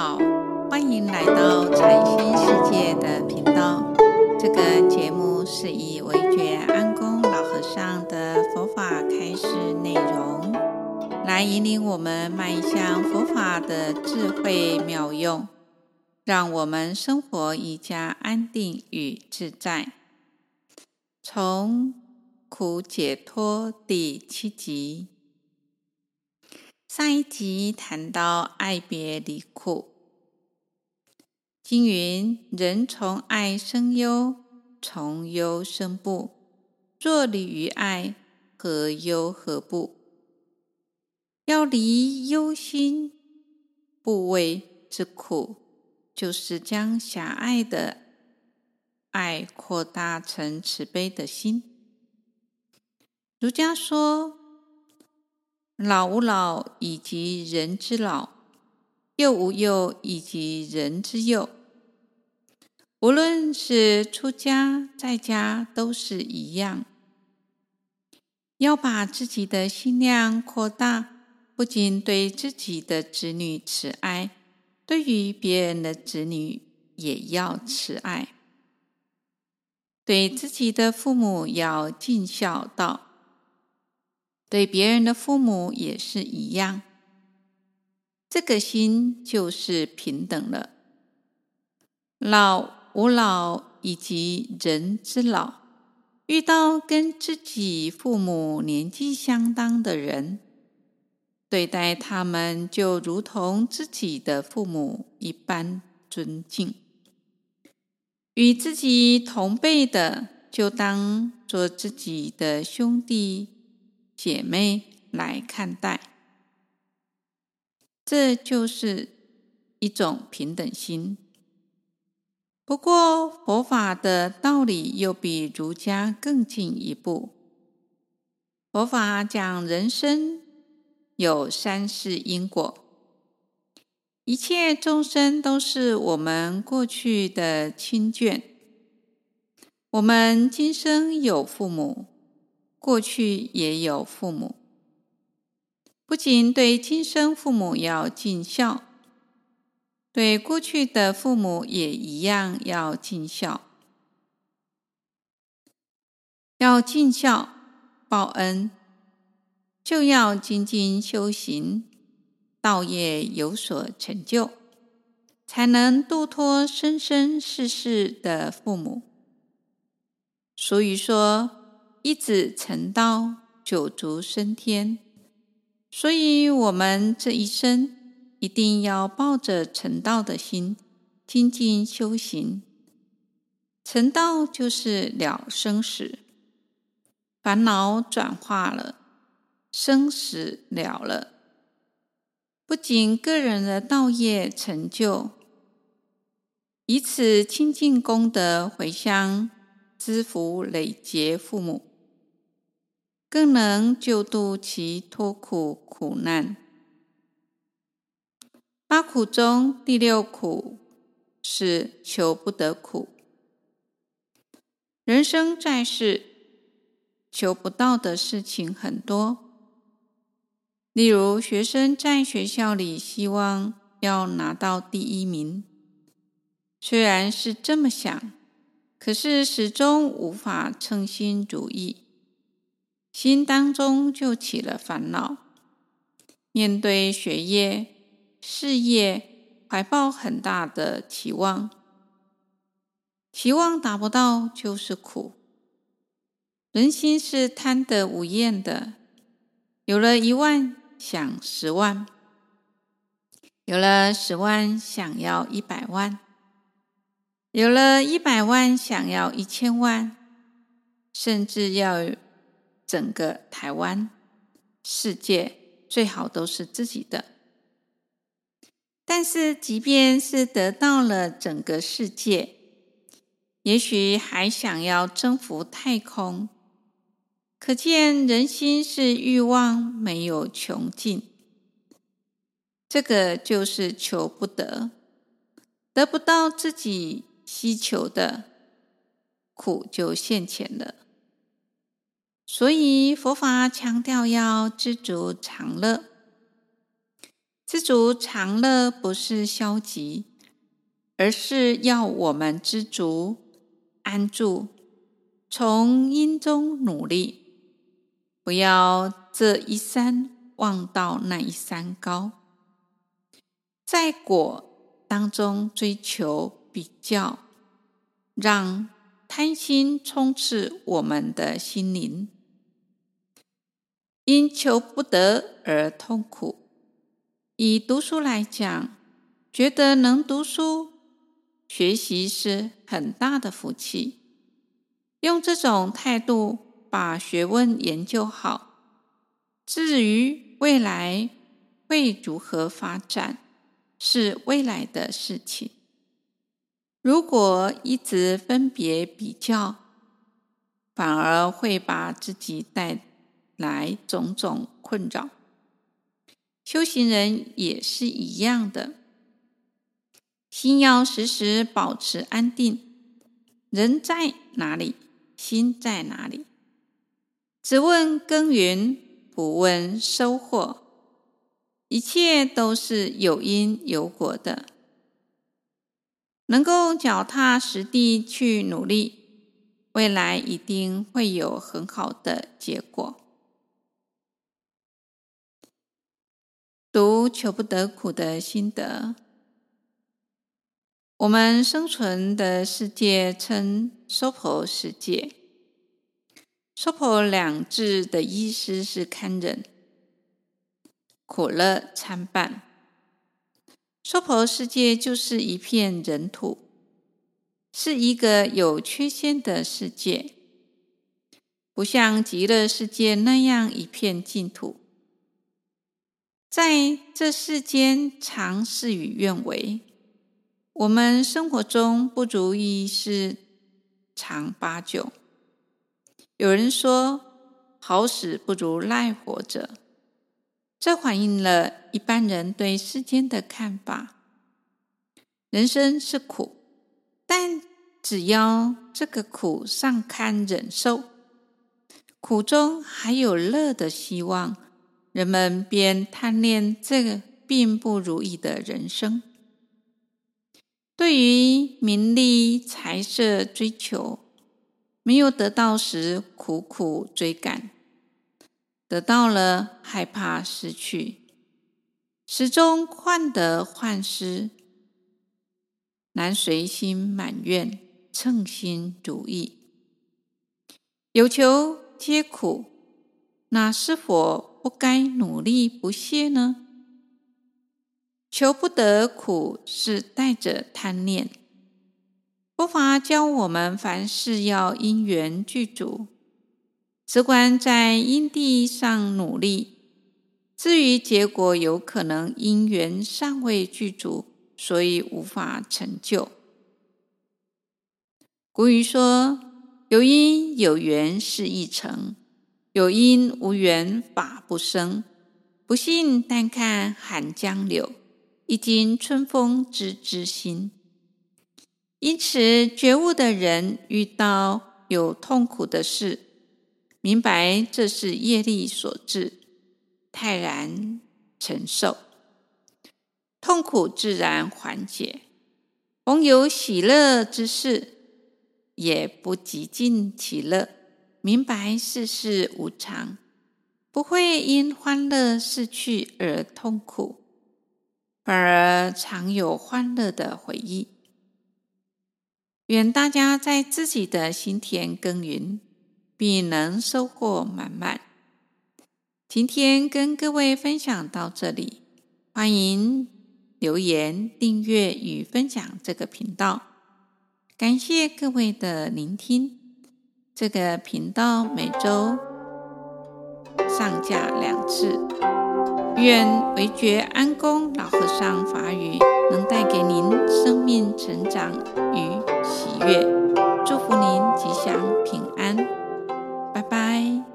好，欢迎来到禅心世界的频道。这个节目是以惟觉安公老和尚的佛法开示内容，来引领我们迈向佛法的智慧妙用，让我们生活一加安定与自在。从苦解脱第七集。上一集谈到爱别离苦，经云：人从爱生忧，从忧生怖。若离于爱，何忧何怖？要离忧心、怖畏之苦，就是将狭隘的爱扩大成慈悲的心。儒家说。老吾老以及人之老，幼吾幼以及人之幼。无论是出家在家，都是一样。要把自己的心量扩大，不仅对自己的子女慈爱，对于别人的子女也要慈爱。对自己的父母要尽孝道。对别人的父母也是一样，这个心就是平等了。老吾老以及人之老，遇到跟自己父母年纪相当的人，对待他们就如同自己的父母一般尊敬；与自己同辈的，就当做自己的兄弟。姐妹来看待，这就是一种平等心。不过，佛法的道理又比儒家更进一步。佛法讲人生有三世因果，一切众生都是我们过去的亲眷。我们今生有父母。过去也有父母，不仅对今生父母要尽孝，对过去的父母也一样要尽孝。要尽孝报恩，就要精进修行，道业有所成就，才能度脱生生世世的父母。所以说。一子成道，九族升天。所以，我们这一生一定要抱着成道的心，精进修行。成道就是了生死，烦恼转化了，生死了了。不仅个人的道业成就，以此清净功德回向资福累劫父母。更能救度其脱苦苦难。八苦中第六苦是求不得苦。人生在世，求不到的事情很多。例如，学生在学校里希望要拿到第一名，虽然是这么想，可是始终无法称心如意。心当中就起了烦恼，面对学业、事业，怀抱很大的期望，期望达不到就是苦。人心是贪得无厌的，有了一万想十万，有了十万想要一百万，有了一百万想要一千万，甚至要。整个台湾、世界最好都是自己的，但是即便是得到了整个世界，也许还想要征服太空。可见人心是欲望没有穷尽，这个就是求不得，得不到自己希求的，苦就现前了。所以佛法强调要知足常乐，知足常乐不是消极，而是要我们知足安住，从因中努力，不要这一山望到那一山高，在果当中追求比较，让贪心充斥我们的心灵。因求不得而痛苦。以读书来讲，觉得能读书学习是很大的福气。用这种态度把学问研究好，至于未来会如何发展，是未来的事情。如果一直分别比较，反而会把自己带来种种困扰，修行人也是一样的，心要时时保持安定。人在哪里，心在哪里？只问耕耘，不问收获，一切都是有因有果的。能够脚踏实地去努力，未来一定会有很好的结果。读求不得苦的心得，我们生存的世界称娑婆世界。娑婆两字的意思是堪忍，苦乐参半。娑婆世界就是一片人土，是一个有缺陷的世界，不像极乐世界那样一片净土。在这世间，常事与愿违。我们生活中不如意事常八九。有人说：“好死不如赖活着。”这反映了一般人对世间的看法。人生是苦，但只要这个苦尚堪忍受，苦中还有乐的希望。人们便贪恋这个并不如意的人生。对于名利财色追求，没有得到时苦苦追赶，得到了害怕失去，始终患得患失，难随心满愿，称心如意。有求皆苦，那是否不该努力不懈呢？求不得苦是带着贪念。佛法教我们凡事要因缘具足，只管在因地上努力。至于结果，有可能因缘尚未具足，所以无法成就。古语说：“有因有缘事一成。”有因无缘法不生，不信但看寒江柳，一经春风知知心。因此，觉悟的人遇到有痛苦的事，明白这是业力所致，泰然承受，痛苦自然缓解。逢有喜乐之事，也不极尽其乐。明白世事无常，不会因欢乐逝去而痛苦，反而常有欢乐的回忆。愿大家在自己的心田耕耘，必能收获满满。今天跟各位分享到这里，欢迎留言、订阅与分享这个频道。感谢各位的聆听。这个频道每周上架两次。愿维觉安公老和尚法语能带给您生命成长与喜悦，祝福您吉祥平安，拜拜。